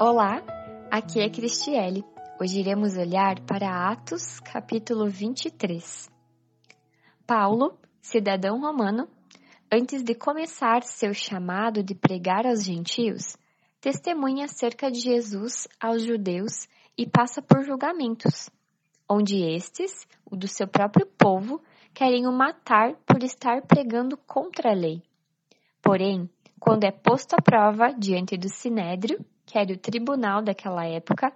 Olá, aqui é Cristiele. Hoje iremos olhar para Atos, capítulo 23. Paulo, cidadão romano, antes de começar seu chamado de pregar aos gentios, testemunha acerca de Jesus aos judeus e passa por julgamentos, onde estes, o do seu próprio povo, querem o matar por estar pregando contra a lei. Porém, quando é posto à prova diante do sinédrio, que era o tribunal daquela época,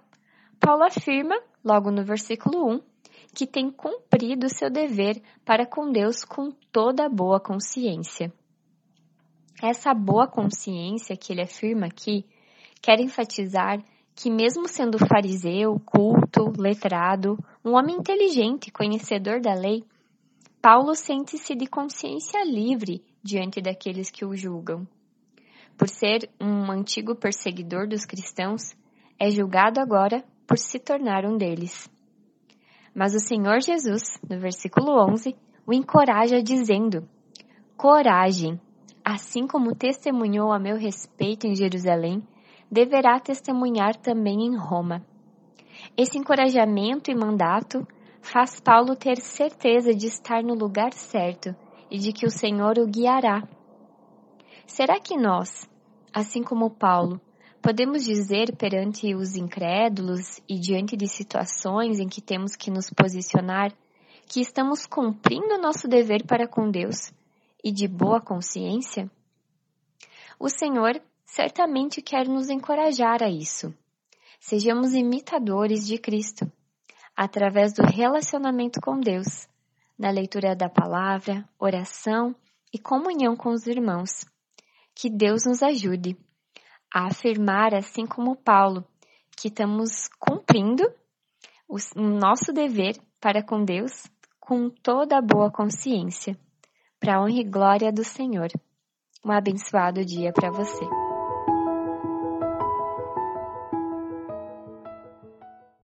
Paulo afirma, logo no versículo 1, que tem cumprido o seu dever para com Deus com toda boa consciência. Essa boa consciência que ele afirma aqui quer enfatizar que, mesmo sendo fariseu, culto, letrado, um homem inteligente, conhecedor da lei, Paulo sente-se de consciência livre diante daqueles que o julgam por ser um antigo perseguidor dos cristãos, é julgado agora por se tornar um deles. Mas o Senhor Jesus, no versículo 11, o encoraja dizendo: Coragem, assim como testemunhou a meu respeito em Jerusalém, deverá testemunhar também em Roma. Esse encorajamento e mandato faz Paulo ter certeza de estar no lugar certo e de que o Senhor o guiará. Será que nós, assim como Paulo, podemos dizer perante os incrédulos e diante de situações em que temos que nos posicionar que estamos cumprindo nosso dever para com Deus e de boa consciência? O Senhor certamente quer nos encorajar a isso. Sejamos imitadores de Cristo, através do relacionamento com Deus, na leitura da palavra, oração e comunhão com os irmãos que Deus nos ajude a afirmar, assim como Paulo, que estamos cumprindo o nosso dever para com Deus com toda a boa consciência, para a honra e glória do Senhor. Um abençoado dia para você.